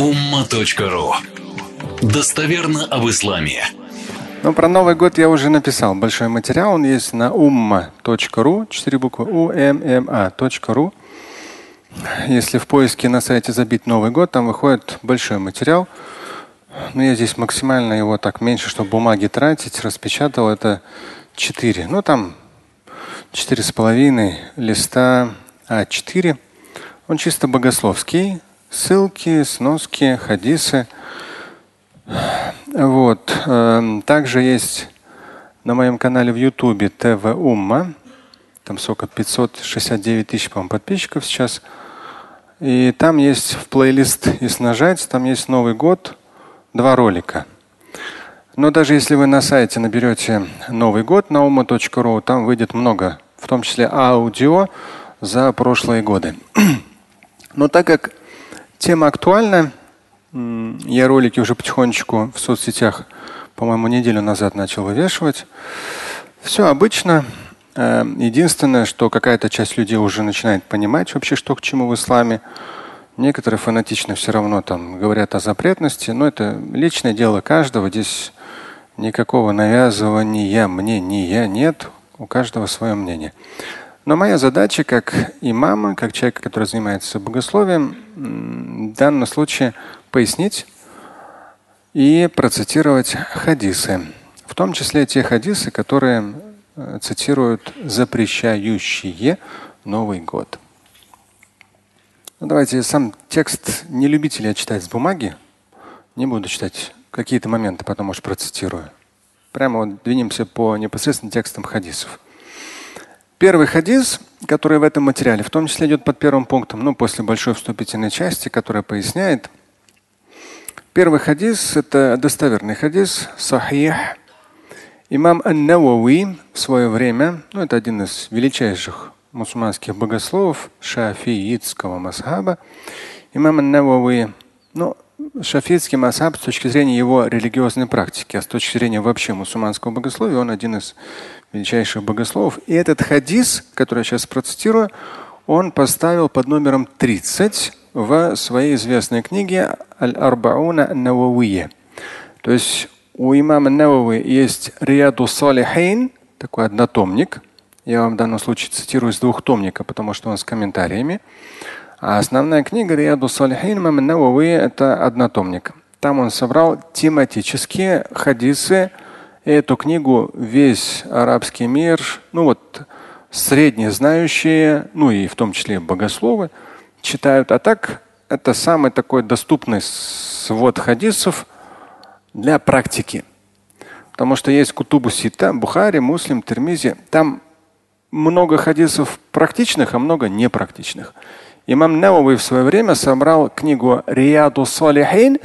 umma.ru Достоверно об исламе. Ну, про Новый год я уже написал большой материал. Он есть на umma.ru, четыре буквы umma.ru. Если в поиске на сайте забить Новый год, там выходит большой материал. Но я здесь максимально его так меньше, чтобы бумаги тратить, распечатал. Это 4. Ну, там четыре с половиной листа А4. Он чисто богословский. Ссылки, сноски, хадисы. Вот. Эм, также есть на моем канале в Ютубе ТВ Умма. Там сколько? 569 тысяч, по подписчиков сейчас. И там есть в плейлист, если нажать, там есть Новый год, два ролика. Но даже если вы на сайте наберете Новый год на uма.ru, там выйдет много, в том числе аудио за прошлые годы. Но так как тема актуальна, я ролики уже потихонечку в соцсетях, по-моему, неделю назад начал вывешивать. Все обычно. Э, единственное, что какая-то часть людей уже начинает понимать вообще, что к чему в исламе. Некоторые фанатично все равно там говорят о запретности, но это личное дело каждого. Здесь Никакого навязывания мне, не я нет. У каждого свое мнение. Но моя задача как имама, как человека, который занимается богословием, в данном случае пояснить и процитировать хадисы. В том числе те хадисы, которые э, цитируют запрещающие Новый год. Ну, давайте сам текст не любителя я читать с бумаги. Не буду читать какие-то моменты, потом, может, процитирую. Прямо вот двинемся по непосредственно текстам хадисов. Первый хадис, который в этом материале, в том числе идет под первым пунктом, ну, после большой вступительной части, которая поясняет. Первый хадис – это достоверный хадис, сахих. Имам Ан-Навави в свое время, ну, это один из величайших мусульманских богословов шафиитского масхаба. Имам Ан-Навави, ну, шафитский масаб с точки зрения его религиозной практики, а с точки зрения вообще мусульманского богословия, он один из величайших богословов. И этот хадис, который я сейчас процитирую, он поставил под номером 30 в своей известной книге Аль-Арбауна Нававия. То есть у имама Навави есть Риаду Салихейн, такой однотомник. Я вам в данном случае цитирую из двухтомника, потому что он с комментариями. А основная книга Рияду Салихин Имам Навави – это однотомник. Там он собрал тематические хадисы. Эту книгу весь арабский мир, ну вот средние знающие, ну и в том числе богословы, читают. А так это самый такой доступный свод хадисов для практики. Потому что есть Кутубу Сита, Бухари, Муслим, Термизи. Там много хадисов практичных, а много непрактичных. Имам Навави в свое время собрал книгу Рияду Салихин,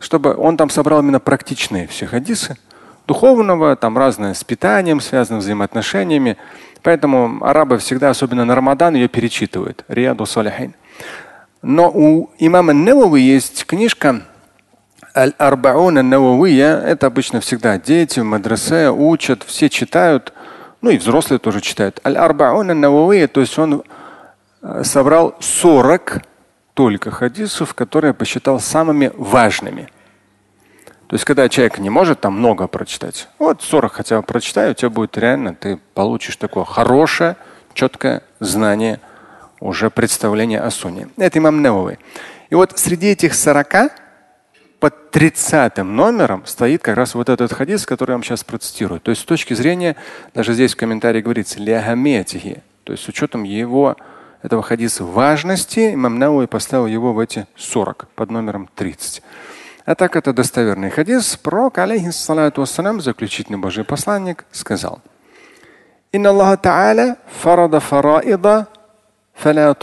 чтобы он там собрал именно практичные все хадисы. Духовного, там разное с питанием, связанным взаимоотношениями. Поэтому арабы всегда, особенно на Рамадан, ее перечитывают. Рияду Салихин. Но у имама Навави есть книжка Аль-Арбауна Нававия. Это обычно всегда дети в мадрасе учат, все читают. Ну и взрослые тоже читают. Аль-Арбауна Нававия, то есть он Э, собрал 40 только хадисов, которые посчитал самыми важными. То есть, когда человек не может там много прочитать, вот 40 хотя бы прочитай, у тебя будет реально, ты получишь такое хорошее, четкое знание, уже представление о Суне. Это имам Невовый. И вот среди этих 40 под 30 номером стоит как раз вот этот хадис, который я вам сейчас процитирую. То есть с точки зрения, даже здесь в комментарии говорится, то есть с учетом его этого хадиса важности, имам Науи поставил его в эти 40 под номером 30. А так это достоверный хадис. Пророк, алейхиссалату вассалам, заключительный Божий посланник, сказал. Инна Аллаха Та'аля фарада фараида фаля.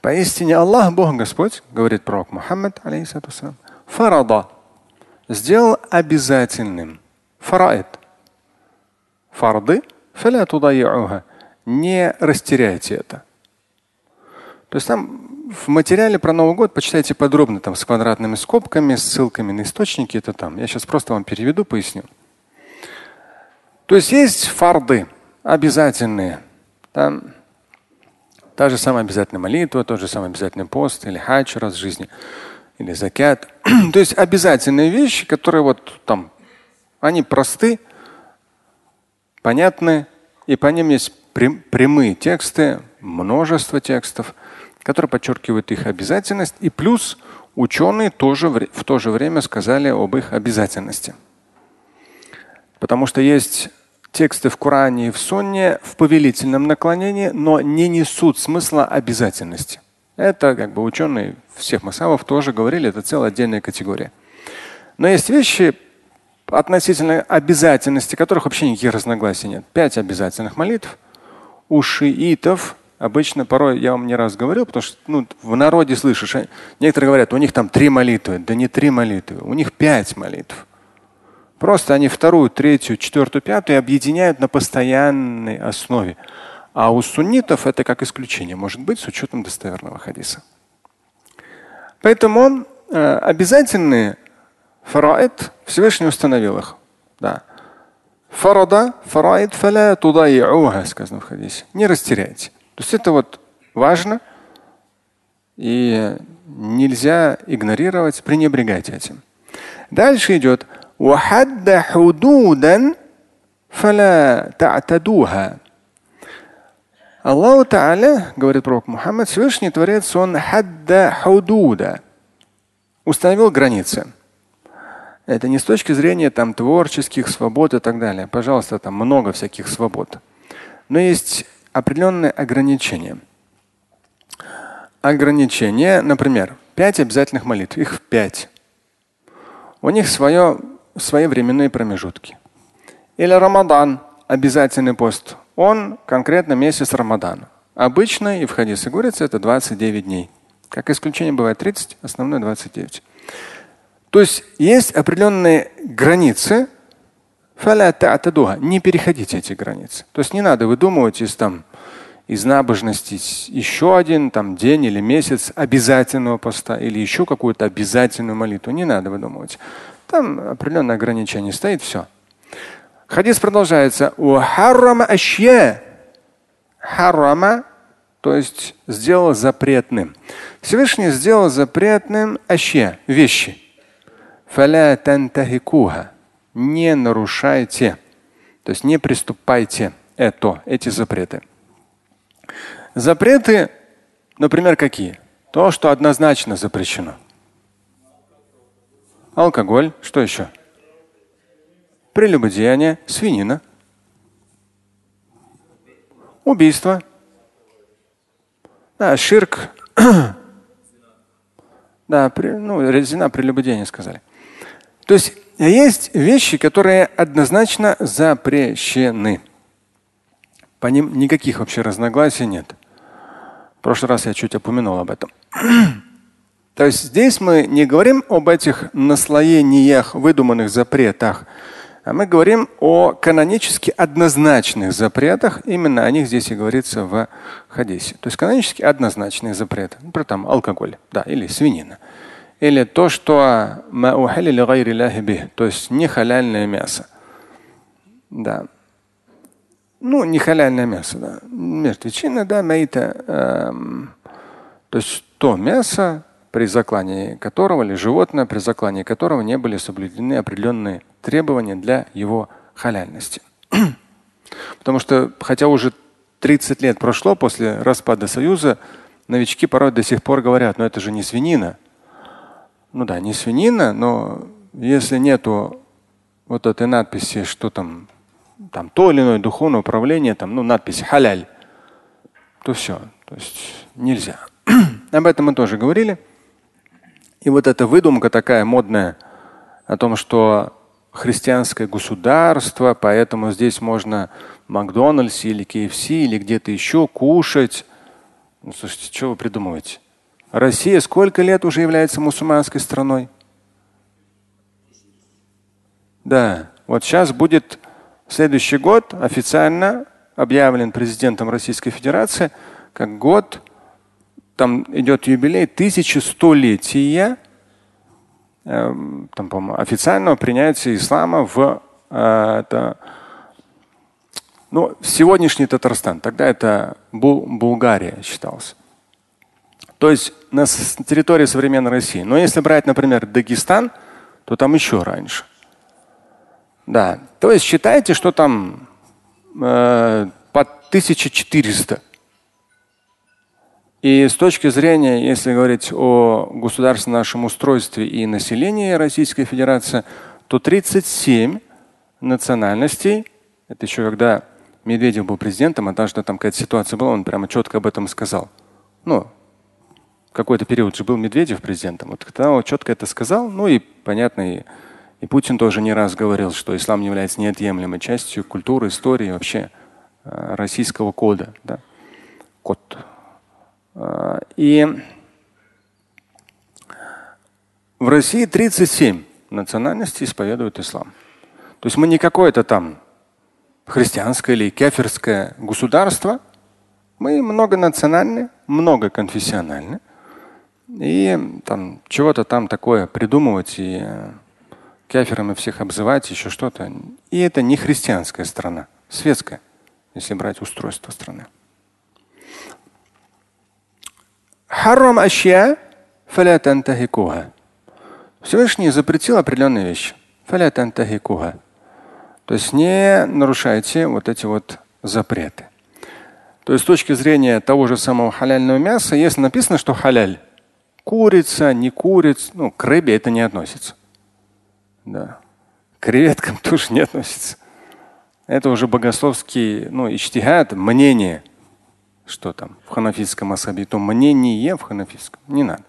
Поистине Аллах, Бог Господь, говорит пророк Мухаммад, алейхиссалату вассалам, фарада, сделал обязательным. Фараид. Фарды фаля тудай'уха не растеряйте это. То есть там в материале про Новый год почитайте подробно, там с квадратными скобками, с ссылками на источники, это там. Я сейчас просто вам переведу, поясню. То есть есть фарды обязательные. Там Та же самая обязательная молитва, тот же самый обязательный пост или хадж раз в жизни, или закят. То есть обязательные вещи, которые вот там, они просты, понятны, и по ним есть прямые тексты, множество текстов, которые подчеркивают их обязательность. И плюс ученые тоже в то же время сказали об их обязательности. Потому что есть тексты в Коране и в Сунне в повелительном наклонении, но не несут смысла обязательности. Это как бы ученые всех масавов тоже говорили, это целая отдельная категория. Но есть вещи относительно обязательности, которых вообще никаких разногласий нет. Пять обязательных молитв. У шиитов обычно, порой я вам не раз говорил, потому что ну, в народе слышишь, некоторые говорят, у них там три молитвы. Да не три молитвы, у них пять молитв. Просто они вторую, третью, четвертую, пятую объединяют на постоянной основе. А у суннитов это как исключение может быть с учетом достоверного хадиса. Поэтому э, обязательные фараид Всевышний установил их. Да. Фарада, фараид фаля тудайуха, сказано в хадисе. Не растеряйте. То есть это вот важно, и нельзя игнорировать, пренебрегать этим. Дальше идет Аллаху Та'аля, говорит пророк Мухаммад, Всевышний Творец, он хадда худуда, установил границы. Это не с точки зрения там, творческих свобод и так далее. Пожалуйста, там много всяких свобод. Но есть определенные ограничения. Ограничения, например, пять обязательных молитв, их пять. У них свое свои временные промежутки. Или Рамадан, обязательный пост. Он конкретно месяц Рамадана. Обычно и в хадисе говорится, это 29 дней. Как исключение бывает 30, основной 29. То есть есть определенные границы. Не переходите эти границы. То есть не надо выдумывать из, там, из набожности еще один там, день или месяц обязательного поста или еще какую-то обязательную молитву. Не надо выдумывать. Там определенное ограничение стоит, все. Хадис продолжается. Харрама, то есть сделал запретным. Всевышний сделал запретным аще, вещи. Не нарушайте, то есть не приступайте это, эти запреты. Запреты, например, какие? То, что однозначно запрещено – алкоголь, что еще? Прелюбодеяние, свинина, убийство, да, ширк, да, при, ну, резина прелюбодеяние сказали. То есть есть вещи, которые однозначно запрещены. По ним никаких вообще разногласий нет. В прошлый раз я чуть упомянул об этом. То есть здесь мы не говорим об этих наслоениях, выдуманных запретах, а мы говорим о канонически однозначных запретах. Именно о них здесь и говорится в хадисе. То есть канонически однозначные запреты. Например, там алкоголь, да, или свинина. Или то, что то есть не халяльное мясо. Да. Ну, не халяльное мясо, да. Мертвечина, да, мейта. Эм, то есть то мясо, при заклании которого или животное, при заклании которого не были соблюдены определенные требования для его халяльности. Потому что, хотя уже 30 лет прошло после распада Союза, новички порой до сих пор говорят, но это же не свинина. Ну да, не свинина, но если нету вот этой надписи, что там, там то или иное духовное управление, там, ну, надпись халяль, то все. То есть нельзя. Об этом мы тоже говорили. И вот эта выдумка такая модная о том, что христианское государство, поэтому здесь можно в Макдональдсе или KFC или где-то еще кушать. Ну, слушайте, что вы придумываете? Россия сколько лет уже является мусульманской страной? Да, вот сейчас будет следующий год официально объявлен президентом Российской Федерации как год там идет юбилей тысячестолетия э, там, официального принятия ислама в, э, это, Ну, сегодняшний Татарстан, тогда это Бул Булгария считалось. То есть на территории современной России. Но если брать, например, Дагестан, то там еще раньше. Да. То есть считайте, что там э, под 1400. И с точки зрения, если говорить о государственном нашем устройстве и населении Российской Федерации, то 37 национальностей, это еще когда Медведев был президентом, даже там какая-то ситуация была, он прямо четко об этом сказал. Ну, какой-то период же был Медведев президентом. Вот когда он четко это сказал, ну и понятно, и, и Путин тоже не раз говорил, что ислам является неотъемлемой частью культуры, истории вообще э, российского кода. Да? Код. Э, и в России 37 национальностей исповедуют ислам. То есть мы не какое-то там христианское или кефирское государство. Мы многонациональны, многоконфессиональны. И там чего-то там такое придумывать и э, каферами всех обзывать, еще что-то. И это не христианская страна, светская, если брать устройство страны. Харам ашья Всевышний запретил определенные вещи. То есть не нарушайте вот эти вот запреты. То есть с точки зрения того же самого халяльного мяса, если написано, что халяль, курица, не курица, ну, к рыбе это не относится. Да. К креветкам тоже не относится. Это уже богословский, ну, ичтихад, мнение, что там в ханафитском асаби, то мнение в ханафитском. Не надо.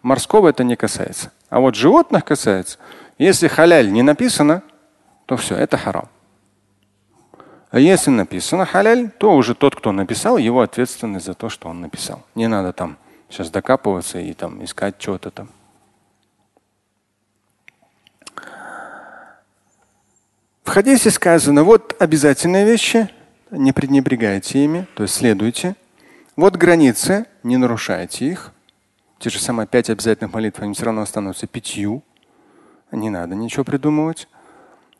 Морского это не касается. А вот животных касается. Если халяль не написано, то все, это харам. А если написано халяль, то уже тот, кто написал, его ответственность за то, что он написал. Не надо там сейчас докапываться и там искать что-то там. В хадисе сказано, вот обязательные вещи, не пренебрегайте ими, то есть следуйте. Вот границы, не нарушайте их. Те же самые пять обязательных молитв, они все равно останутся пятью. Не надо ничего придумывать.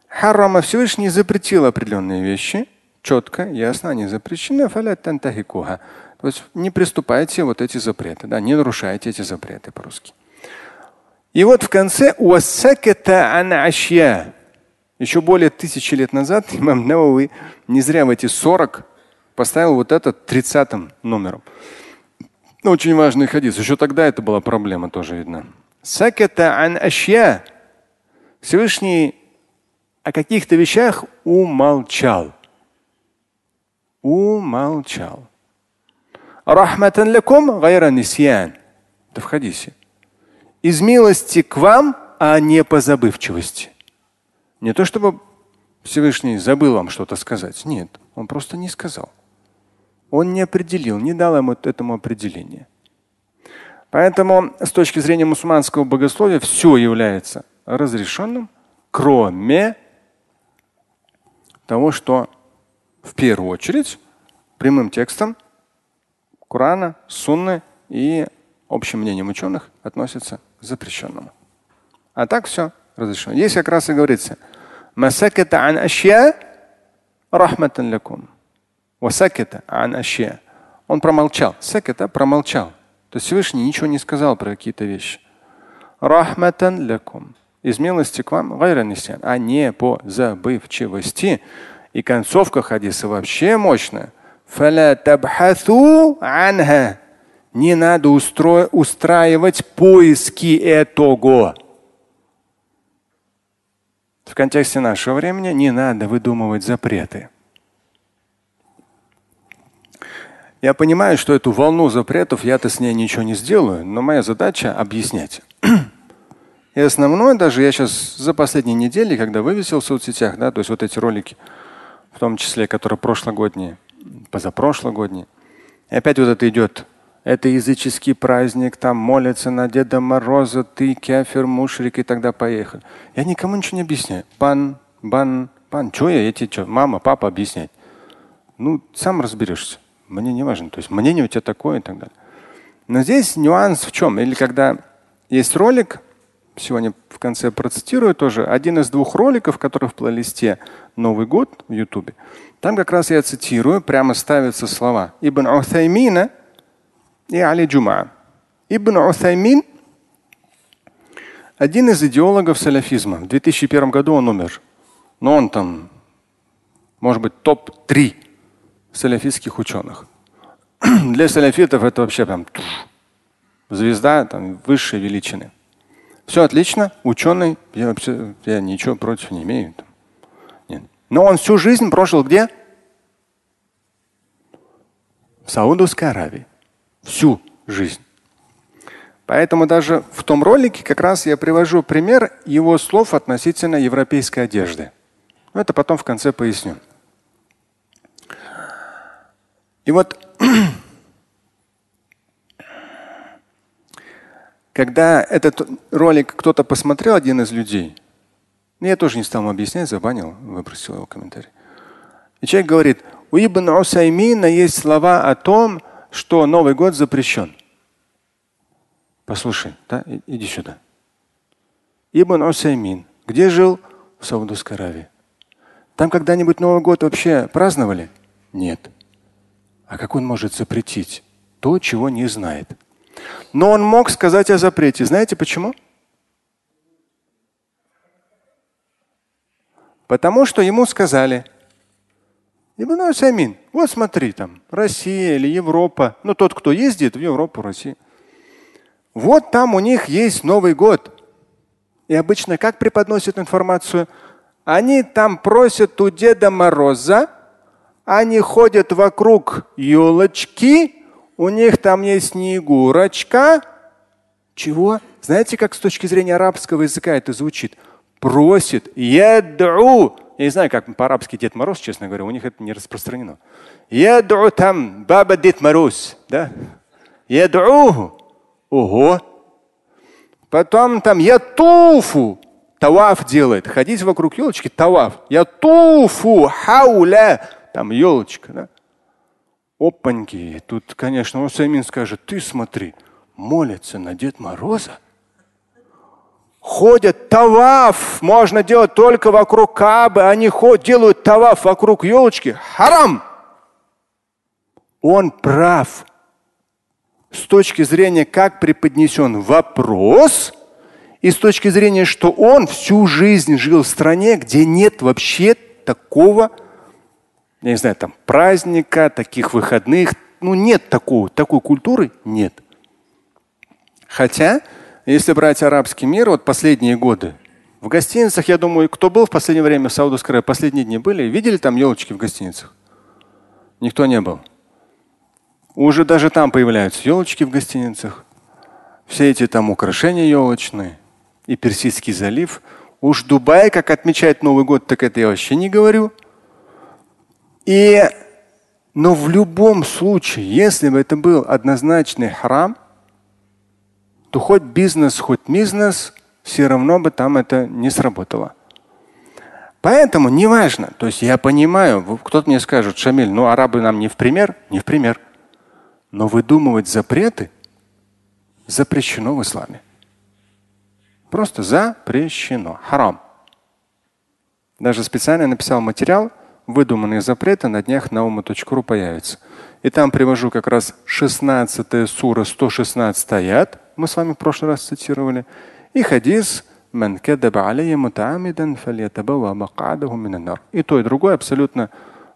Харрама Всевышний запретил определенные вещи. Четко, ясно, они запрещены. То есть не приступайте вот эти запреты, да, не нарушайте эти запреты по-русски. И вот в конце еще более тысячи лет назад имам Навави не зря в эти 40 поставил вот этот 30 номером. Ну, очень важный хадис. Еще тогда это была проблема, тоже видно. Всевышний о каких-то вещах умолчал. Умолчал. Рахматан лякум гайра нисьян. Это в хадисе. Из милости к вам, а не по забывчивости. Не то чтобы Всевышний забыл вам что-то сказать. Нет, он просто не сказал. Он не определил, не дал ему этому определения. Поэтому с точки зрения мусульманского богословия все является разрешенным, кроме того, что в первую очередь прямым текстом Корана, Сунны и общим мнением ученых относится к запрещенному. А так все разрешено. Здесь как раз и говорится, масаката ан ашья рахматан лякум. Васаката ан ашья. Он промолчал. Саката промолчал. То есть Всевышний ничего не сказал про какие-то вещи. Рахматан лякум. Из милости к вам, а не по забывчивости. И концовка хадиса вообще мощная. Не надо устро... устраивать поиски этого. В контексте нашего времени не надо выдумывать запреты. Я понимаю, что эту волну запретов я-то с ней ничего не сделаю, но моя задача объяснять. И основное даже я сейчас за последние недели, когда вывесил в соцсетях, да, то есть вот эти ролики, в том числе, которые прошлогодние, позапрошлогодние. И опять вот это идет. Это языческий праздник, там молятся на Деда Мороза, ты кефир, мушрик, и тогда поехали. Я никому ничего не объясняю. Пан, бан, пан, что я, тебе что, мама, папа объяснять? Ну, сам разберешься. Мне не важно. То есть мнение у тебя такое и так далее. Но здесь нюанс в чем? Или когда есть ролик, сегодня в конце процитирую тоже. Один из двух роликов, который в плейлисте Новый год в Ютубе. Там как раз я цитирую, прямо ставятся слова Ибн Уthаймина и Али Джума. Ибн Уthаймин один из идеологов саляфизма. В 2001 году он умер. Но он там, может быть, топ-3 саляфистских ученых. Для саляфитов это вообще прям звезда там, высшей величины. Все отлично, ученый, я вообще я ничего против не имею. Нет. Но он всю жизнь прожил где? В Саудовской Аравии. Всю жизнь. Поэтому даже в том ролике как раз я привожу пример его слов относительно европейской одежды. Но это потом в конце поясню. И вот когда этот ролик кто-то посмотрел, один из людей, ну, я тоже не стал ему объяснять, забанил, выбросил его комментарий. И человек говорит, у Ибн Усаймина есть слова о том, что Новый год запрещен. Послушай, да, иди сюда. Ибн Усаймин, где жил? В Саудовской Аравии. Там когда-нибудь Новый год вообще праздновали? Нет. А как он может запретить то, чего не знает? Но он мог сказать о запрете. Знаете почему? Потому что ему сказали, Ибн Усаймин, вот смотри, там Россия или Европа, ну тот, кто ездит в Европу, Россию. Вот там у них есть Новый год. И обычно как преподносят информацию? Они там просят у Деда Мороза, они ходят вокруг елочки, у них там есть снегурочка. Чего? Знаете, как с точки зрения арабского языка это звучит? Просит. Ядру. Я не знаю, как по-арабски Дед Мороз, честно говоря, у них это не распространено. Ядру там баба Дед Мороз. Да? Ядру. Ого. Потом там я туфу. Таваф делает. Ходить вокруг елочки, таваф. Я туфу, хауля. Там елочка. Да? Опаньки. Тут, конечно, Усаймин скажет, ты смотри, молятся на Дед Мороза. Ходят таваф, можно делать только вокруг Кабы, они ходят, делают таваф вокруг елочки. Харам! Он прав с точки зрения, как преподнесен вопрос, и с точки зрения, что он всю жизнь жил в стране, где нет вообще такого, я не знаю, там праздника, таких выходных. Ну нет такого, такой культуры нет. Хотя, если брать арабский мир, вот последние годы, в гостиницах, я думаю, кто был в последнее время в Саудовской Аравии, последние дни были, видели там елочки в гостиницах? Никто не был. Уже даже там появляются елочки в гостиницах. Все эти там украшения елочные. И Персидский залив. Уж Дубай, как отмечает Новый год, так это я вообще не говорю. И, но в любом случае, если бы это был однозначный храм, то хоть бизнес, хоть бизнес, все равно бы там это не сработало. Поэтому неважно. То есть я понимаю, кто-то мне скажет, Шамиль, ну арабы нам не в пример, не в пример. Но выдумывать запреты запрещено в исламе. Просто запрещено. Харам. Даже специально написал материал «Выдуманные запреты» на днях на ума.ру появится. И там привожу как раз 16 сура, 116 аят. Мы с вами в прошлый раз цитировали. И хадис и то, и другое абсолютно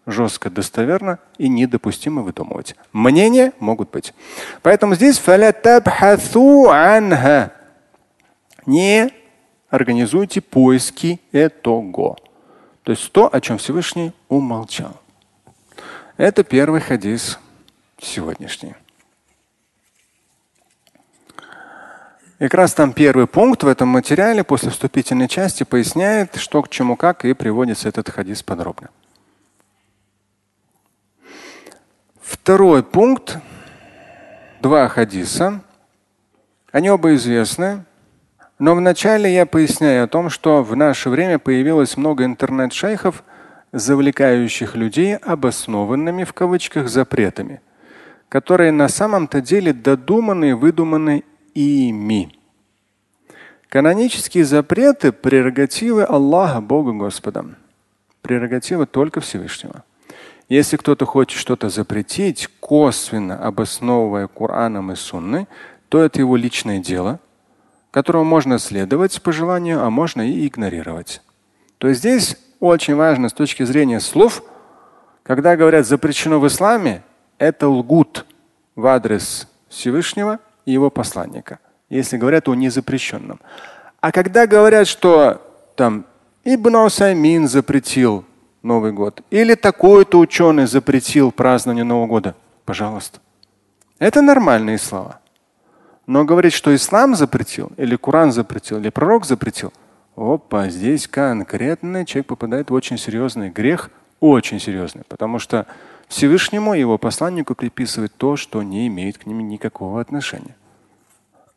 жестко достоверно и недопустимо выдумывать. Мнения могут быть. Поэтому здесь не организуйте поиски этого. То есть то, о чем Всевышний умолчал. Это первый хадис сегодняшний. И как раз там первый пункт в этом материале после вступительной части поясняет, что к чему как, и приводится этот хадис подробно. Второй пункт. Два хадиса. Они оба известны. Но вначале я поясняю о том, что в наше время появилось много интернет-шейхов, завлекающих людей обоснованными в кавычках запретами, которые на самом-то деле додуманы и выдуманы ими. Канонические запреты – прерогативы Аллаха, Бога Господа. Прерогатива только Всевышнего. Если кто-то хочет что-то запретить, косвенно обосновывая Кораном и Сунной, то это его личное дело, которому можно следовать по желанию, а можно и игнорировать. То есть здесь очень важно с точки зрения слов, когда говорят запрещено в исламе, это лгут в адрес Всевышнего и его посланника, если говорят о незапрещенном. А когда говорят, что там Ибн Усаймин запретил Новый год, или такой-то ученый запретил празднование Нового года, пожалуйста. Это нормальные слова. Но говорить, что ислам запретил, или Коран запретил, или пророк запретил, опа, здесь конкретно человек попадает в очень серьезный грех, очень серьезный, потому что Всевышнему его посланнику приписывает то, что не имеет к ним никакого отношения.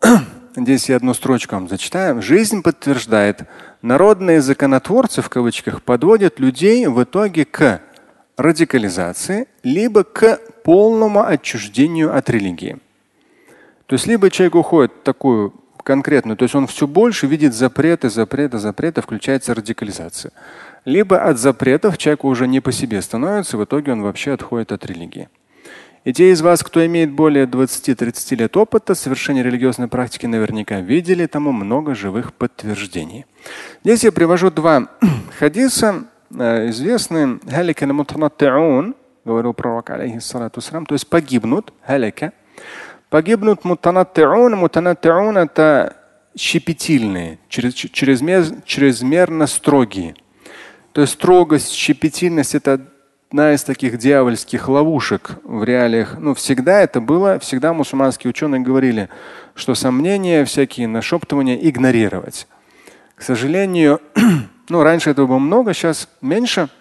Здесь я одну строчку вам зачитаю. Жизнь подтверждает, народные законотворцы в кавычках подводят людей в итоге к радикализации, либо к полному отчуждению от религии. То есть либо человек уходит такую конкретную, то есть он все больше видит запреты, запреты, запреты, включается радикализация. Либо от запретов человеку уже не по себе становится, в итоге он вообще отходит от религии. И те из вас, кто имеет более 20-30 лет опыта совершения религиозной практики, наверняка видели тому много живых подтверждений. Здесь я привожу два хадиса, э, известные говорил пророк, алейхиссалату то есть погибнут, халика, Погибнут мутанаттиун. Мутанаттиун – это щепетильные, чрезмер, чрезмерно строгие. То есть строгость, щепетильность – это одна из таких дьявольских ловушек в реалиях. Ну, всегда это было, всегда мусульманские ученые говорили, что сомнения, всякие нашептывания игнорировать. К сожалению, ну, раньше этого было много, сейчас меньше –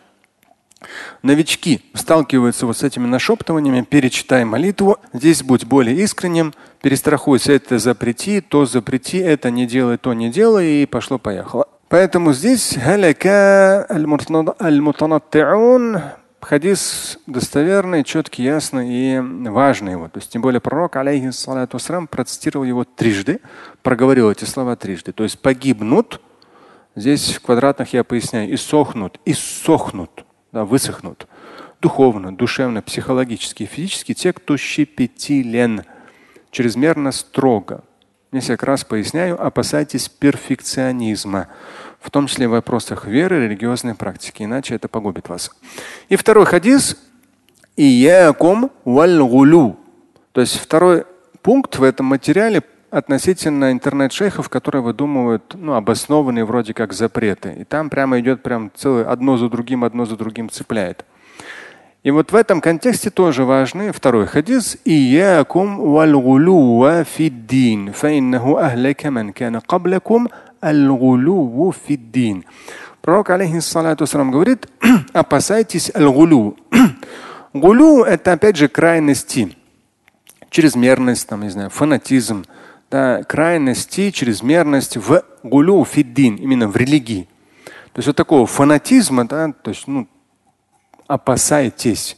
Новички сталкиваются вот с этими нашептываниями, перечитай молитву, здесь будь более искренним, перестрахуйся, это запрети, то запрети, это не делай, то не делай, и пошло-поехало. Поэтому здесь хадис достоверный, четкий, ясный и важный его. То есть тем более пророк, алейхиссалату процитировал его трижды, проговорил эти слова трижды. То есть погибнут, здесь в квадратных я поясняю, и сохнут, и сохнут да, высохнут духовно, душевно, психологически, физически те, кто щепетилен, чрезмерно строго. Несколько раз поясняю, опасайтесь перфекционизма, в том числе в вопросах веры, религиозной практики, иначе это погубит вас. И второй хадис – иякум валь То есть второй пункт в этом материале относительно интернет-шейхов, которые выдумывают ну, обоснованные вроде как запреты. И там прямо идет прям целое одно за другим, одно за другим цепляет. И вот в этом контексте тоже важный второй хадис. Иякум валгулуа фиддин. Фаиннаху ахлака ман кана каблакум алгулу фиддин. Пророк, алейхиссалату говорит, опасайтесь алгулу. Гулу – это опять же крайности, чрезмерность, там, не знаю, фанатизм, да, крайности, чрезмерность в гулю фиддин, именно в религии. То есть вот такого фанатизма, да, то есть ну, опасайтесь.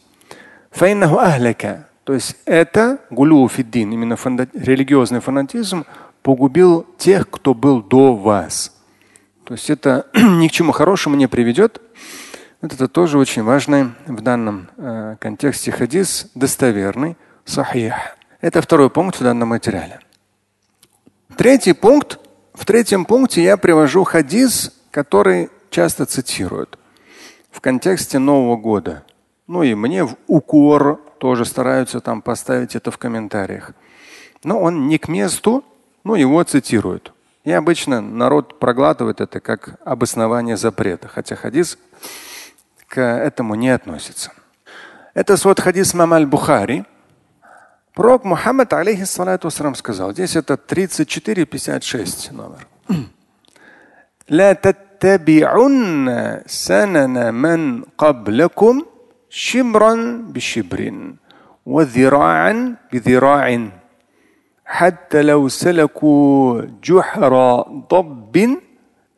Файнаху ахляка. То есть это гулю фиддин, именно фанда, религиозный фанатизм погубил тех, кто был до вас. То есть это ни к чему хорошему не приведет. Вот это тоже очень важный в данном э, контексте хадис, достоверный, сахих. Это второй пункт в данном материале. Третий пункт. В третьем пункте я привожу хадис, который часто цитируют в контексте Нового года. Ну и мне в укор тоже стараются там поставить это в комментариях. Но он не к месту, но его цитируют. И обычно народ проглатывает это как обоснование запрета, хотя хадис к этому не относится. Это свод хадис Мамаль Бухари, Пророк Мухаммад, алейхиссалату вассалам, сказал, здесь это 34-56 номер. لا تتبعن سنن من قبلكم شبرا بشبر وذراعا بذراع حتى لو سلكوا جحر ضب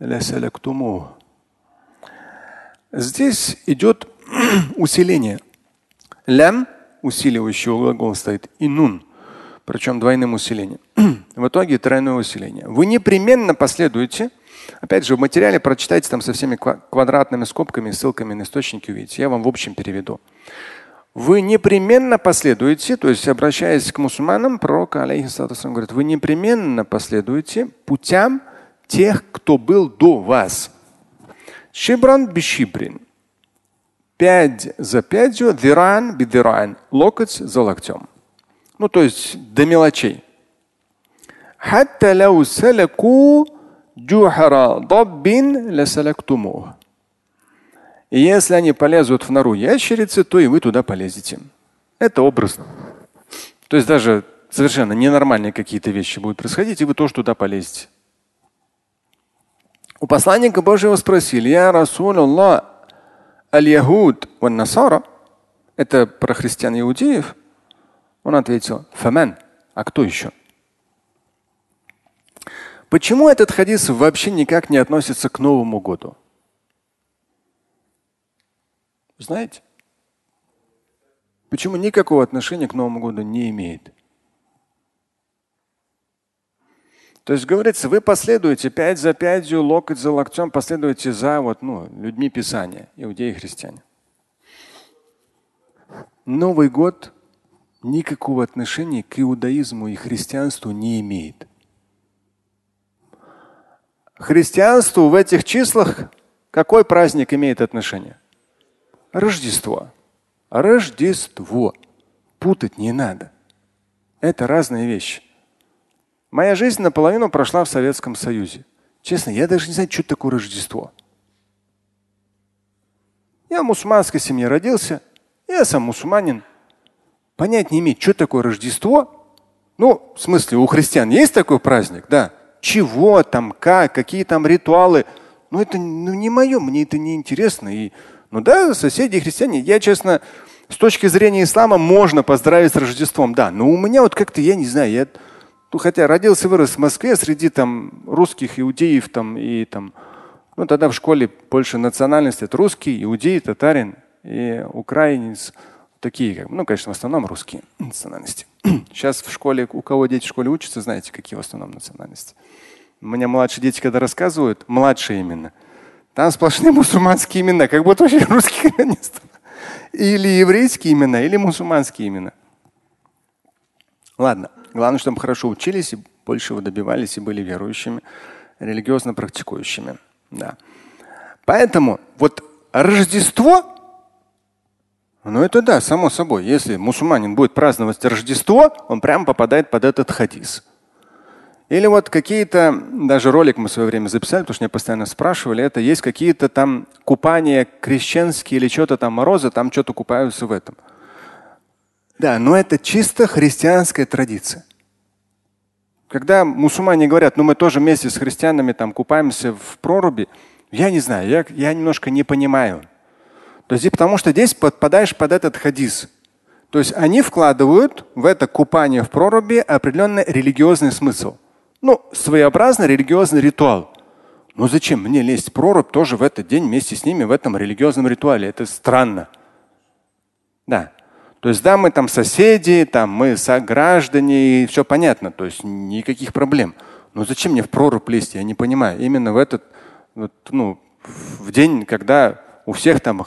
لسلكتموه. Здесь идет усиление. Лям усиливающего глагола стоит инун, причем двойным усилением. В итоге тройное усиление. Вы непременно последуете. Опять же, в материале прочитайте там со всеми квадратными скобками, ссылками на источники увидите. Я вам в общем переведу. Вы непременно последуете, то есть обращаясь к мусульманам, пророк алейхиссалату говорит, вы непременно последуете путям тех, кто был до вас. Шибран бишибрин пять за пятью, диран би диран, локоть за локтем. Ну, то есть до мелочей. И если они полезут в нору ящерицы, то и вы туда полезете. Это образно. То есть даже совершенно ненормальные какие-то вещи будут происходить, и вы тоже туда полезете. У посланника Божьего спросили, Я Расуль Аллах, аль-Яхуд насара это про христиан иудеев. Он ответил, фамен, а кто еще? Почему этот хадис вообще никак не относится к Новому году? Знаете? Почему никакого отношения к Новому году не имеет? То есть говорится, вы последуете пять за пятью, локоть за локтем, последуете за вот, ну, людьми Писания, иудеи и христиане. Новый год никакого отношения к иудаизму и христианству не имеет. Христианству в этих числах какой праздник имеет отношение? Рождество. Рождество. Путать не надо. Это разные вещи. Моя жизнь наполовину прошла в Советском Союзе. Честно, я даже не знаю, что такое Рождество. Я в мусульманской семье родился, я сам мусульманин. Понять не имею, что такое Рождество. Ну, в смысле, у христиан есть такой праздник, да. Чего там, как, какие там ритуалы. Ну, это ну, не мое, мне это не интересно. И, ну да, соседи христиане. Я, честно, с точки зрения ислама можно поздравить с Рождеством, да. Но у меня вот как-то, я не знаю, я ну, хотя родился, вырос в Москве среди там русских, иудеев там и там, ну тогда в школе больше национальности это русский, иудей, татарин и украинец. Такие, ну, конечно, в основном русские национальности. Сейчас в школе, у кого дети в школе учатся, знаете, какие в основном национальности. У меня младшие дети, когда рассказывают, младшие именно, там сплошные мусульманские имена, как будто вообще русских не стало. Или еврейские имена, или мусульманские имена. Ладно. Главное, чтобы хорошо учились и большего добивались и были верующими, религиозно практикующими. Да. Поэтому вот Рождество, ну это да, само собой. Если мусульманин будет праздновать Рождество, он прямо попадает под этот хадис. Или вот какие-то, даже ролик мы в свое время записали, потому что меня постоянно спрашивали, это есть какие-то там купания крещенские или что-то там морозы, там что-то купаются в этом. Да, но это чисто христианская традиция. Когда мусульмане говорят, ну мы тоже вместе с христианами там купаемся в проруби, я не знаю, я, я немножко не понимаю. То есть, потому что здесь подпадаешь под этот хадис. То есть они вкладывают в это купание в проруби определенный религиозный смысл. Ну, своеобразный религиозный ритуал. Но зачем мне лезть в прорубь тоже в этот день вместе с ними в этом религиозном ритуале? Это странно. Да. То есть, да, мы там соседи, там мы сограждане, и все понятно, то есть никаких проблем. Но зачем мне в прорубь лезть, я не понимаю. Именно в этот, вот, ну, в день, когда у всех там,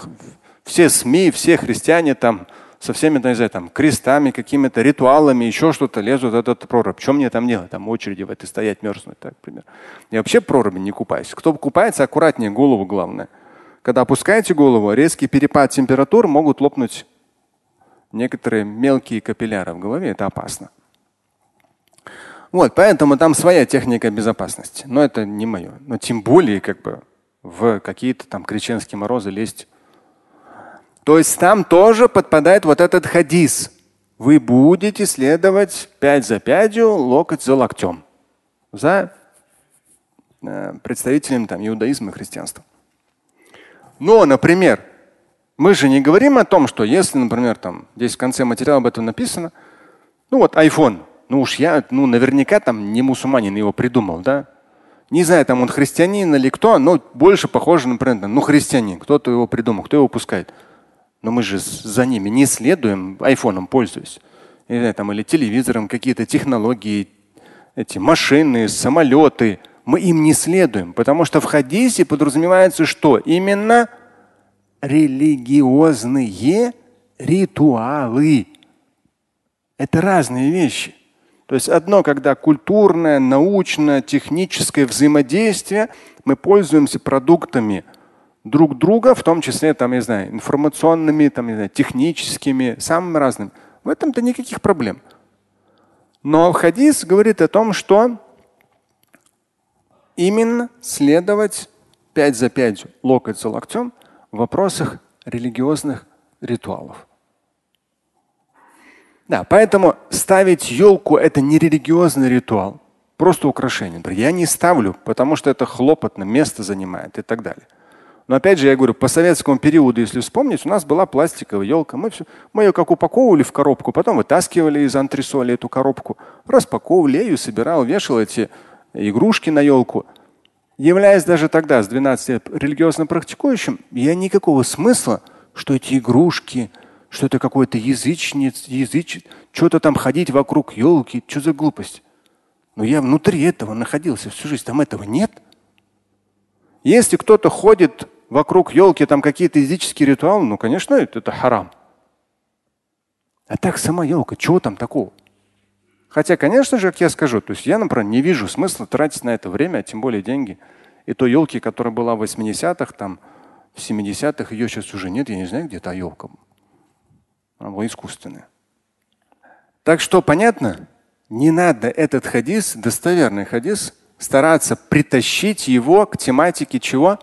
все СМИ, все христиане там со всеми, не знаю, там, крестами, какими-то ритуалами, еще что-то лезут в этот прорубь. Что мне там делать? Там очереди в этой стоять, мерзнуть, так, например. Я вообще проруби не купаюсь. Кто купается, аккуратнее голову главное. Когда опускаете голову, резкий перепад температур могут лопнуть некоторые мелкие капилляры в голове, это опасно. Вот, поэтому там своя техника безопасности. Но это не мое. Но тем более как бы в какие-то там крещенские морозы лезть. То есть там тоже подпадает вот этот хадис. Вы будете следовать пять за пятью, локоть за локтем. За э, представителями там, иудаизма и христианства. Но, например, мы же не говорим о том, что если, например, там здесь в конце материала об этом написано, ну вот iPhone, ну уж я, ну наверняка там не мусульманин его придумал, да? Не знаю, там он христианин или кто, но больше похоже, например, ну христианин, кто-то его придумал, кто его пускает. Но мы же за ними не следуем, айфоном пользуясь. Или, там, или телевизором, какие-то технологии, эти машины, самолеты, мы им не следуем, потому что в хадисе подразумевается что? Именно религиозные ритуалы. Это разные вещи. То есть одно, когда культурное, научное, техническое взаимодействие, мы пользуемся продуктами друг друга, в том числе, там, я знаю, информационными, там, я знаю, техническими, самыми разными. В этом-то никаких проблем. Но хадис говорит о том, что именно следовать пять за пять, локоть за локтем в вопросах религиозных ритуалов. Да, поэтому ставить елку это не религиозный ритуал, просто украшение. Я не ставлю, потому что это хлопотно, место занимает и так далее. Но опять же, я говорю, по советскому периоду, если вспомнить, у нас была пластиковая елка. Мы, все, мы ее как упаковывали в коробку, потом вытаскивали из антресоли эту коробку, распаковывали, я ее собирал, вешал эти игрушки на елку. Являясь даже тогда, с 12 лет, религиозно практикующим, я никакого смысла, что эти игрушки, что это какой-то язычниц, языч, что-то там ходить вокруг елки, что за глупость. Но я внутри этого находился всю жизнь, там этого нет. Если кто-то ходит вокруг елки там какие-то языческие ритуалы, ну, конечно, это, это харам. А так сама елка, чего там такого? Хотя, конечно же, как я скажу, то есть я, например, не вижу смысла тратить на это время, а тем более деньги. И той елки, которая была в 80-х, там, в 70-х, ее сейчас уже нет, я не знаю, где та елка. Она была искусственная. Так что понятно, не надо этот хадис, достоверный хадис, стараться притащить его к тематике чего?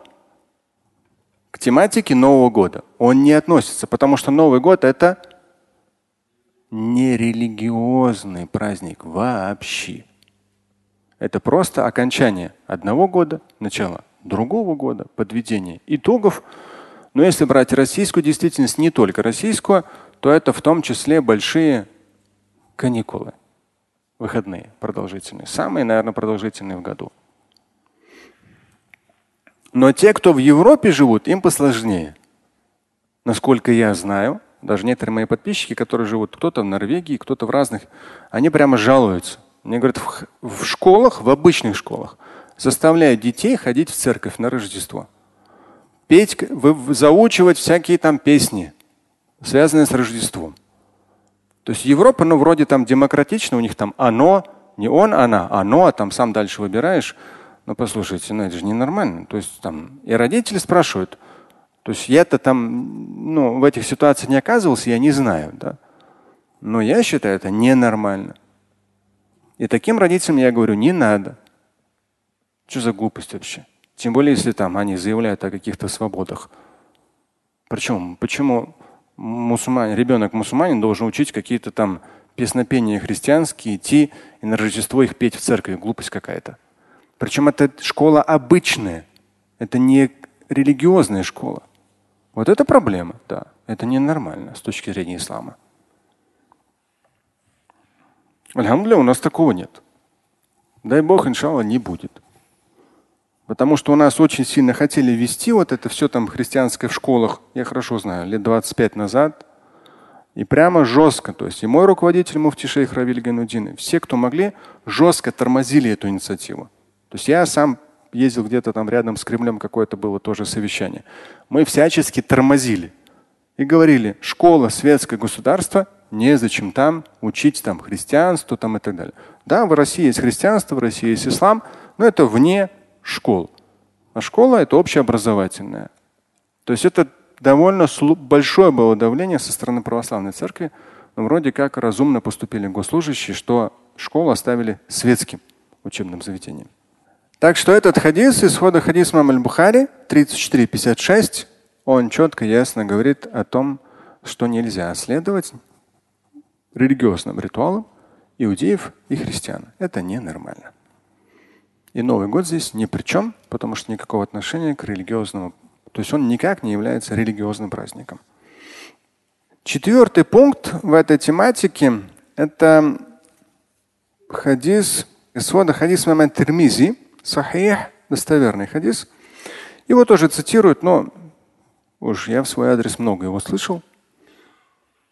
К тематике Нового года. Он не относится, потому что Новый год это не религиозный праздник вообще. Это просто окончание одного года, начало другого года, подведение итогов. Но если брать российскую действительность, не только российскую, то это в том числе большие каникулы, выходные продолжительные, самые, наверное, продолжительные в году. Но те, кто в Европе живут, им посложнее. Насколько я знаю, даже некоторые мои подписчики, которые живут, кто-то в Норвегии, кто-то в разных, они прямо жалуются. Мне говорят, в, в школах, в обычных школах, заставляют детей ходить в церковь на Рождество. Петь, заучивать всякие там песни, связанные с Рождеством. То есть Европа, ну, вроде там демократично, у них там оно, не он, она, оно, а там сам дальше выбираешь. Ну, послушайте, ну это же ненормально. То есть там и родители спрашивают. То есть я-то там, ну, в этих ситуациях не оказывался, я не знаю, да. Но я считаю это ненормально. И таким родителям я говорю, не надо. Что за глупость вообще? Тем более, если там они заявляют о каких-то свободах. Причем, почему мусульманин, ребенок мусульманин должен учить какие-то там песнопения христианские, идти и на Рождество их петь в церкви. Глупость какая-то. Причем это школа обычная. Это не религиозная школа. Вот это проблема, да. Это ненормально с точки зрения ислама. Альхамдулилля, у нас такого нет. Дай Бог, иншалла, не будет. Потому что у нас очень сильно хотели вести вот это все там христианское в школах, я хорошо знаю, лет 25 назад. И прямо жестко, то есть и мой руководитель муфти шейх Равиль Ганудин, все, кто могли, жестко тормозили эту инициативу. То есть я сам ездил где-то там рядом с Кремлем, какое-то было тоже совещание. Мы всячески тормозили и говорили, школа, светское государство, незачем там учить там христианство там и так далее. Да, в России есть христианство, в России есть ислам, но это вне школ. А школа это общеобразовательная. То есть это довольно большое было давление со стороны православной церкви. Но вроде как разумно поступили госслужащие, что школу оставили светским учебным заведением. Так что этот хадис, исхода хадис Мам Бухари 3456, он четко, ясно говорит о том, что нельзя следовать религиозным ритуалам иудеев и христиан. Это ненормально. И Новый год здесь ни при чем, потому что никакого отношения к религиозному, то есть он никак не является религиозным праздником. Четвертый пункт в этой тематике – это хадис, исхода хадис Маман Термизи, сахих, достоверный хадис. Его тоже цитируют, но уж я в свой адрес много его слышал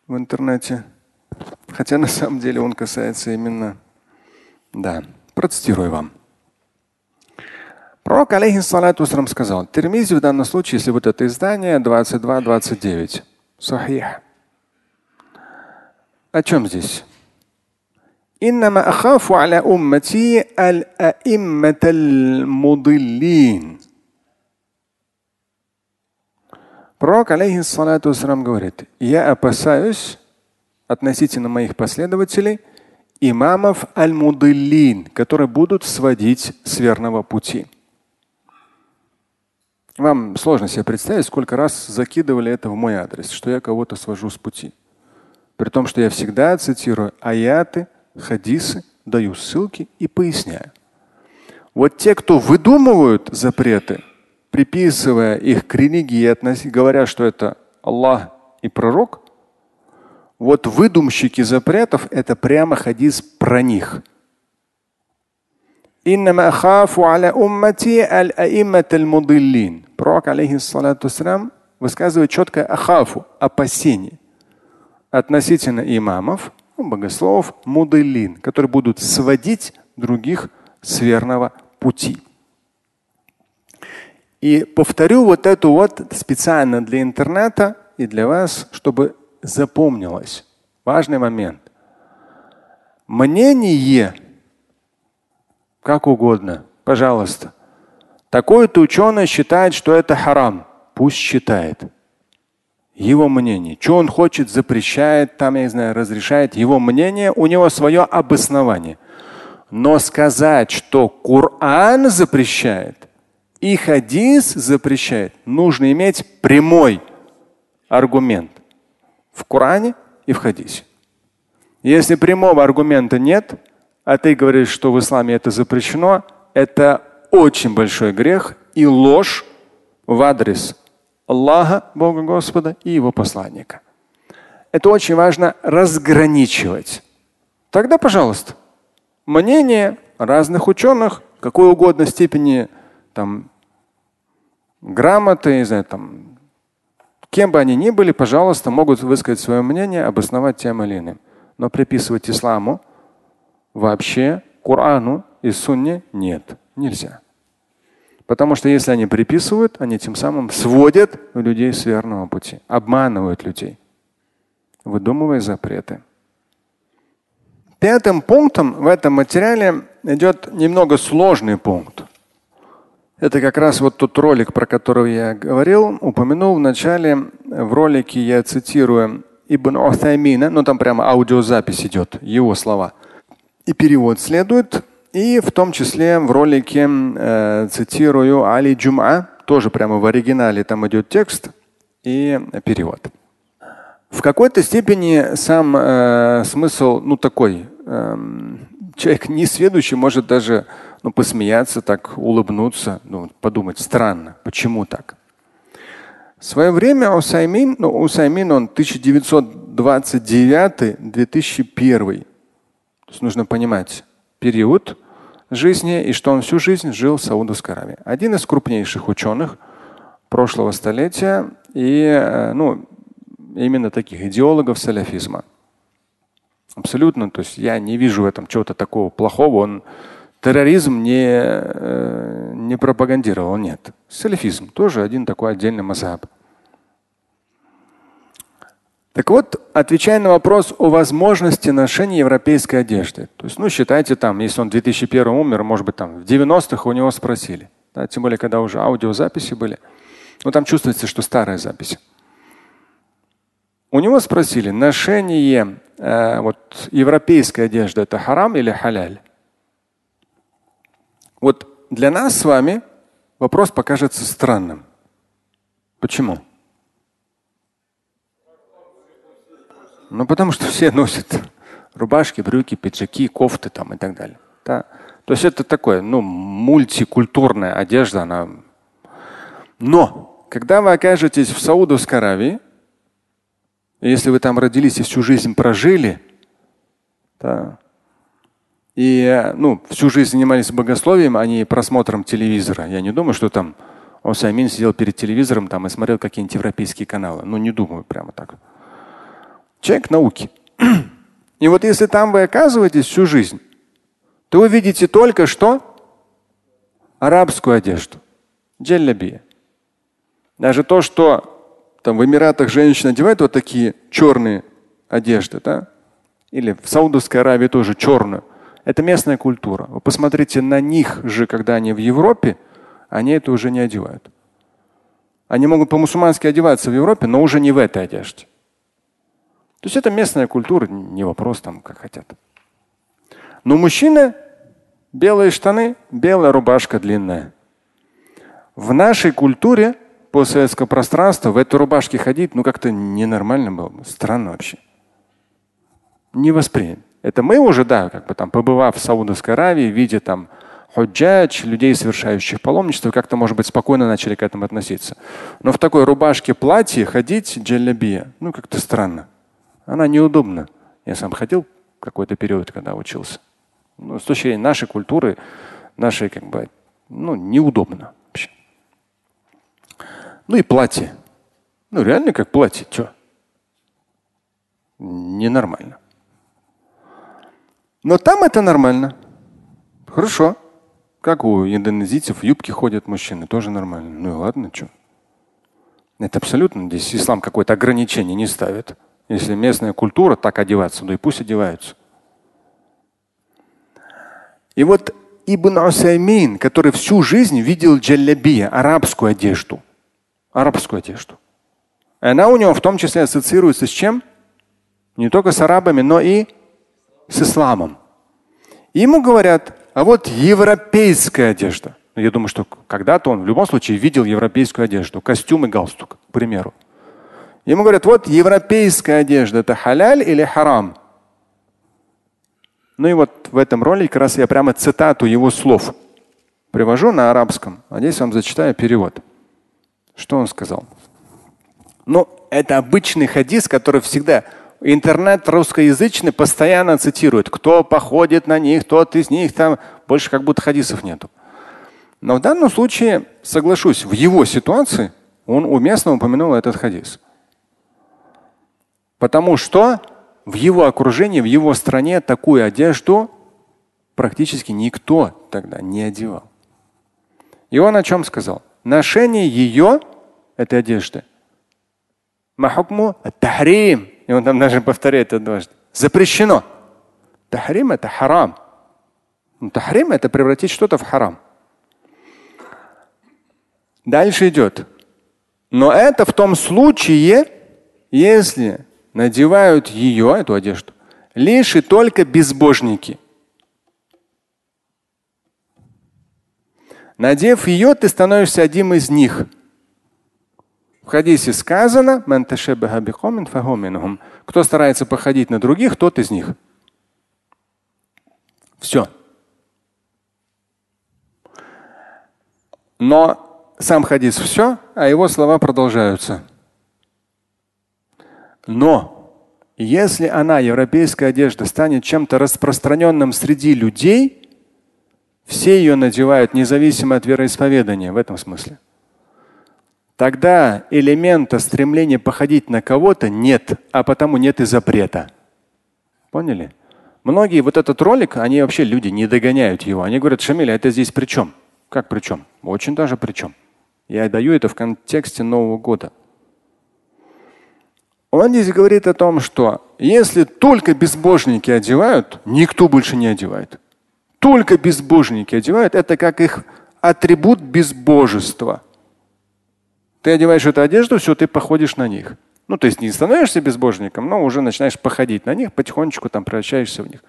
в интернете. Хотя на самом деле он касается именно да, Процитирую вам. Пророк, алейхиссалату сказал, Термизи в данном случае, если вот это издание 22-29. Сахих. О чем здесь? إنما أخاف على أمتي الأئمة المضلين. Пророк, алейхиссалату говорит, я опасаюсь относительно моих последователей имамов аль-мудиллин, которые будут сводить с верного пути. Вам сложно себе представить, сколько раз закидывали это в мой адрес, что я кого-то свожу с пути. При том, что я всегда цитирую аяты, хадисы, даю ссылки и поясняю. Вот те, кто выдумывают запреты, приписывая их к религии и говоря, что это Аллах и пророк, вот выдумщики запретов – это прямо хадис про них. Пророк, алейхиссалату высказывает четкое ахафу, опасение относительно имамов, богословов, мудылин, которые будут сводить других с верного пути. И повторю вот эту вот специально для интернета и для вас, чтобы запомнилось. Важный момент. Мнение как угодно. Пожалуйста. Такой-то ученый считает, что это харам. Пусть считает. Его мнение. Что он хочет, запрещает, там, я не знаю, разрешает. Его мнение, у него свое обоснование. Но сказать, что Коран запрещает и хадис запрещает, нужно иметь прямой аргумент в Коране и в хадисе. Если прямого аргумента нет, а ты говоришь, что в исламе это запрещено, это очень большой грех и ложь в адрес Аллаха, Бога Господа и Его посланника. Это очень важно разграничивать. Тогда, пожалуйста, мнение разных ученых, какой угодно степени там, грамоты, не знаю, там, кем бы они ни были, пожалуйста, могут высказать свое мнение, обосновать тем или иным. Но приписывать исламу вообще Корану и Сунне нет, нельзя. Потому что если они приписывают, они тем самым сводят людей с верного пути, обманывают людей, выдумывая запреты. Пятым пунктом в этом материале идет немного сложный пункт. Это как раз вот тот ролик, про который я говорил, упомянул в начале. В ролике я цитирую Ибн Утаймина, ну там прямо аудиозапись идет, его слова – и перевод следует. И в том числе в ролике э, цитирую Али Джум'a, тоже прямо в оригинале там идет текст и перевод. В какой-то степени сам э, смысл, ну такой, э, человек несведущий может даже ну, посмеяться, так улыбнуться, ну, подумать, странно, почему так. В свое время Усаймин, ну, Усаймин он 1929-2001 то есть нужно понимать период жизни и что он всю жизнь жил в Саудовской Аравии. Один из крупнейших ученых прошлого столетия и э, ну, именно таких идеологов саляфизма. Абсолютно. То есть я не вижу в этом чего-то такого плохого. Он терроризм не, э, не пропагандировал. Нет. Саляфизм тоже один такой отдельный мазхаб. Так вот, отвечая на вопрос о возможности ношения европейской одежды. То есть, ну, считайте там, если он в 2001 умер, может быть, там в 90-х у него спросили. Да, тем более, когда уже аудиозаписи были. Ну, там чувствуется, что старая запись. У него спросили, ношение э, вот, европейской одежды это харам или халяль? Вот для нас с вами вопрос покажется странным. Почему? Ну, потому что все носят рубашки, брюки, пиджаки, кофты там и так далее. Да. То есть это такое, ну, мультикультурная одежда, она. Но когда вы окажетесь в Саудовской Аравии, если вы там родились и всю жизнь прожили, да, и ну, всю жизнь занимались богословием, а не просмотром телевизора. Я не думаю, что там Осамин сидел перед телевизором там, и смотрел какие-нибудь европейские каналы. Ну, не думаю прямо так. Человек науки. И вот если там вы оказываетесь всю жизнь, то вы видите только что арабскую одежду. Джеллабия. Даже то, что там в Эмиратах женщины одевают вот такие черные одежды, да? Или в Саудовской Аравии тоже черную. Это местная культура. Вы посмотрите на них же, когда они в Европе, они это уже не одевают. Они могут по-мусульмански одеваться в Европе, но уже не в этой одежде. То есть это местная культура, не вопрос там, как хотят. Но мужчина белые штаны, белая рубашка длинная. В нашей культуре постсоветского пространства в этой рубашке ходить, ну как-то ненормально было. Странно вообще. Не воспринят. Это мы уже, да, как бы там, побывав в Саудовской Аравии, видя там худжадж, людей, совершающих паломничество, как-то, может быть, спокойно начали к этому относиться. Но в такой рубашке платье ходить джалябия, ну как-то странно. Она неудобна. Я сам ходил какой-то период, когда учился. Ну, с точки зрения нашей культуры, нашей как бы, ну, неудобно вообще. Ну и платье. Ну реально как платье, что? Ненормально. Но там это нормально. Хорошо. Как у индонезийцев в юбке ходят мужчины, тоже нормально. Ну и ладно, что. Это абсолютно здесь ислам какое-то ограничение не ставит. Если местная культура так одеваться, ну и пусть одеваются. И вот Ибн Усаймин, который всю жизнь видел джалябия, арабскую одежду. Арабскую одежду. И она у него в том числе ассоциируется с чем? Не только с арабами, но и с исламом. И ему говорят, а вот европейская одежда. Я думаю, что когда-то он в любом случае видел европейскую одежду, костюм и галстук, к примеру. Ему говорят, вот европейская одежда, это халяль или харам? Ну и вот в этом ролике как раз я прямо цитату его слов привожу на арабском, а здесь вам зачитаю перевод. Что он сказал? Ну, это обычный хадис, который всегда интернет русскоязычный постоянно цитирует. Кто походит на них, тот из них там. Больше как будто хадисов нету. Но в данном случае, соглашусь, в его ситуации он уместно упомянул этот хадис. Потому что в его окружении, в его стране такую одежду практически никто тогда не одевал. И он о чем сказал? Ношение ее, этой одежды, махукму тахрим. И он там даже повторяет это дважды. Запрещено. Тахрим это харам. Ну, тахрим это превратить что-то в харам. Дальше идет. Но это в том случае, если надевают ее, эту одежду, лишь и только безбожники. Надев ее, ты становишься одним из них. В хадисе сказано, кто старается походить на других, тот из них. Все. Но сам хадис все, а его слова продолжаются. Но если она, европейская одежда, станет чем-то распространенным среди людей, все ее надевают независимо от вероисповедания в этом смысле. Тогда элемента стремления походить на кого-то нет, а потому нет и запрета. Поняли? Многие вот этот ролик, они вообще люди не догоняют его. Они говорят, Шамиля, это здесь при чем? Как при чем? Очень даже при чем. Я даю это в контексте Нового года. Он здесь говорит о том, что если только безбожники одевают, никто больше не одевает. Только безбожники одевают, это как их атрибут безбожества. Ты одеваешь эту одежду, все, ты походишь на них. Ну, то есть не становишься безбожником, но уже начинаешь походить на них, потихонечку там превращаешься в них.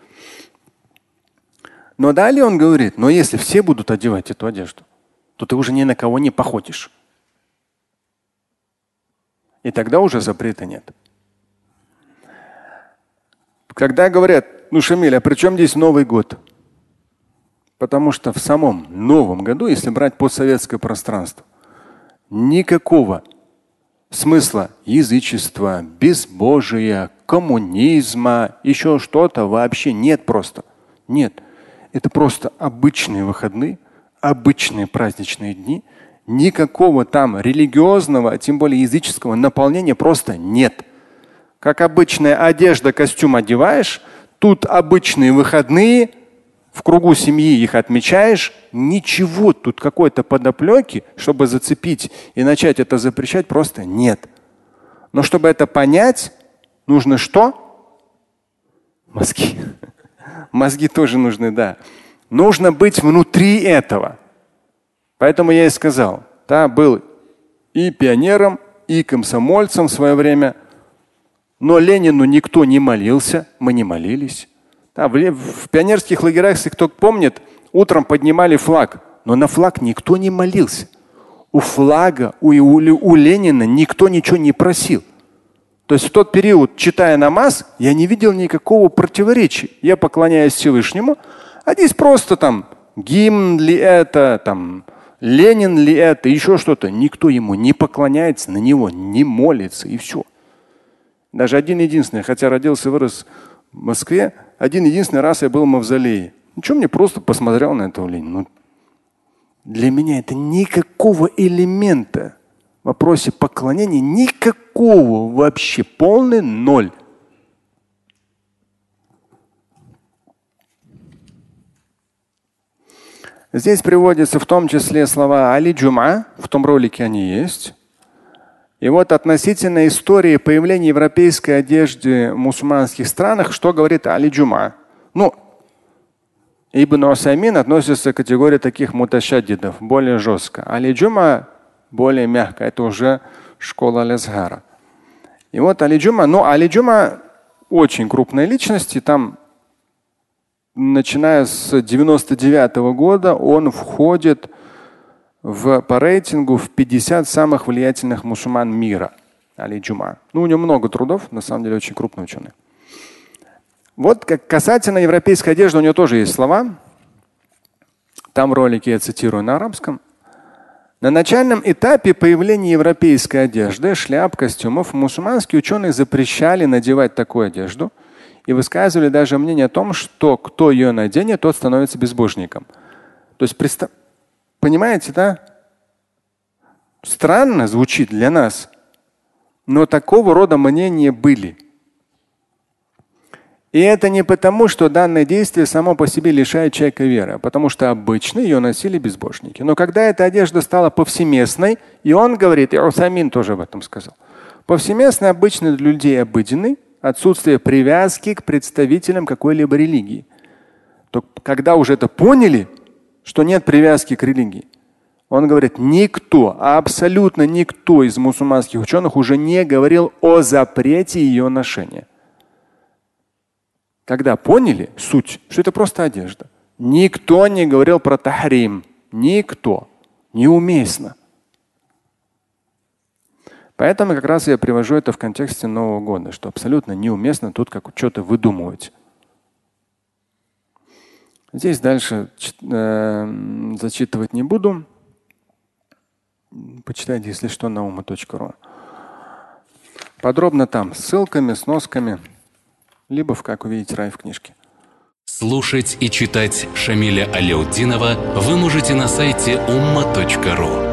Но далее он говорит, но если все будут одевать эту одежду, то ты уже ни на кого не походишь. И тогда уже запрета нет. Когда говорят, ну Шамиль, а при чем здесь Новый год? Потому что в самом Новом году, если брать постсоветское пространство, никакого смысла язычества, безбожия, коммунизма, еще что-то вообще нет просто. Нет. Это просто обычные выходные, обычные праздничные дни, никакого там религиозного, а тем более языческого наполнения просто нет. Как обычная одежда, костюм одеваешь, тут обычные выходные, в кругу семьи их отмечаешь, ничего тут какой-то подоплеки, чтобы зацепить и начать это запрещать, просто нет. Но чтобы это понять, нужно что? Мозги. Мозги тоже нужны, да. Нужно быть внутри этого. Поэтому я и сказал, да, был и пионером, и комсомольцем в свое время. Но Ленину никто не молился, мы не молились. Да, в, в пионерских лагерях, если кто помнит, утром поднимали флаг, но на флаг никто не молился. У флага, у, у, у Ленина никто ничего не просил. То есть в тот период, читая намаз, я не видел никакого противоречия. Я поклоняюсь Всевышнему, а здесь просто там гимн ли это, там Ленин ли это, еще что-то. Никто ему не поклоняется, на него не молится и все. Даже один единственный, хотя родился и вырос в Москве, один единственный раз я был в мавзолее. Ничего, мне просто посмотрел на этого Ленина. Ну, для меня это никакого элемента в вопросе поклонения, никакого вообще, полный ноль. Здесь приводятся в том числе слова Али Джума, в том ролике они есть. И вот относительно истории появления европейской одежды в мусульманских странах, что говорит Али Джума? Ну, Ибн Усаймин относится к категории таких муташаддидов, более жестко. Али Джума более мягко. Это уже школа Лезгара. И вот Али Джума, ну Али Джума очень крупная личность, и там начиная с 99 -го года он входит в, по рейтингу в 50 самых влиятельных мусульман мира. Али Джума. Ну, у него много трудов, на самом деле очень крупный ученый. Вот как касательно европейской одежды, у него тоже есть слова. Там ролики я цитирую на арабском. На начальном этапе появления европейской одежды, шляп, костюмов, мусульманские ученые запрещали надевать такую одежду и высказывали даже мнение о том, что кто ее наденет, тот становится безбожником. То есть Понимаете, да? Странно звучит для нас, но такого рода мнения были. И это не потому, что данное действие само по себе лишает человека веры, а потому что обычно ее носили безбожники. Но когда эта одежда стала повсеместной, и он говорит, и Усамин тоже об этом сказал, повсеместно обычно для людей обыденный, отсутствие привязки к представителям какой-либо религии. То когда уже это поняли, что нет привязки к религии. Он говорит, никто, абсолютно никто из мусульманских ученых уже не говорил о запрете ее ношения. Когда поняли суть, что это просто одежда, никто не говорил про тахрим. Никто. Неуместно. Поэтому как раз я привожу это в контексте Нового года, что абсолютно неуместно тут как что-то выдумывать. Здесь дальше э, зачитывать не буду. Почитайте, если что, на ума.ру. Подробно там, с ссылками, сносками, либо в «Как увидеть рай» в книжке. Слушать и читать Шамиля Аляутдинова вы можете на сайте umma.ru.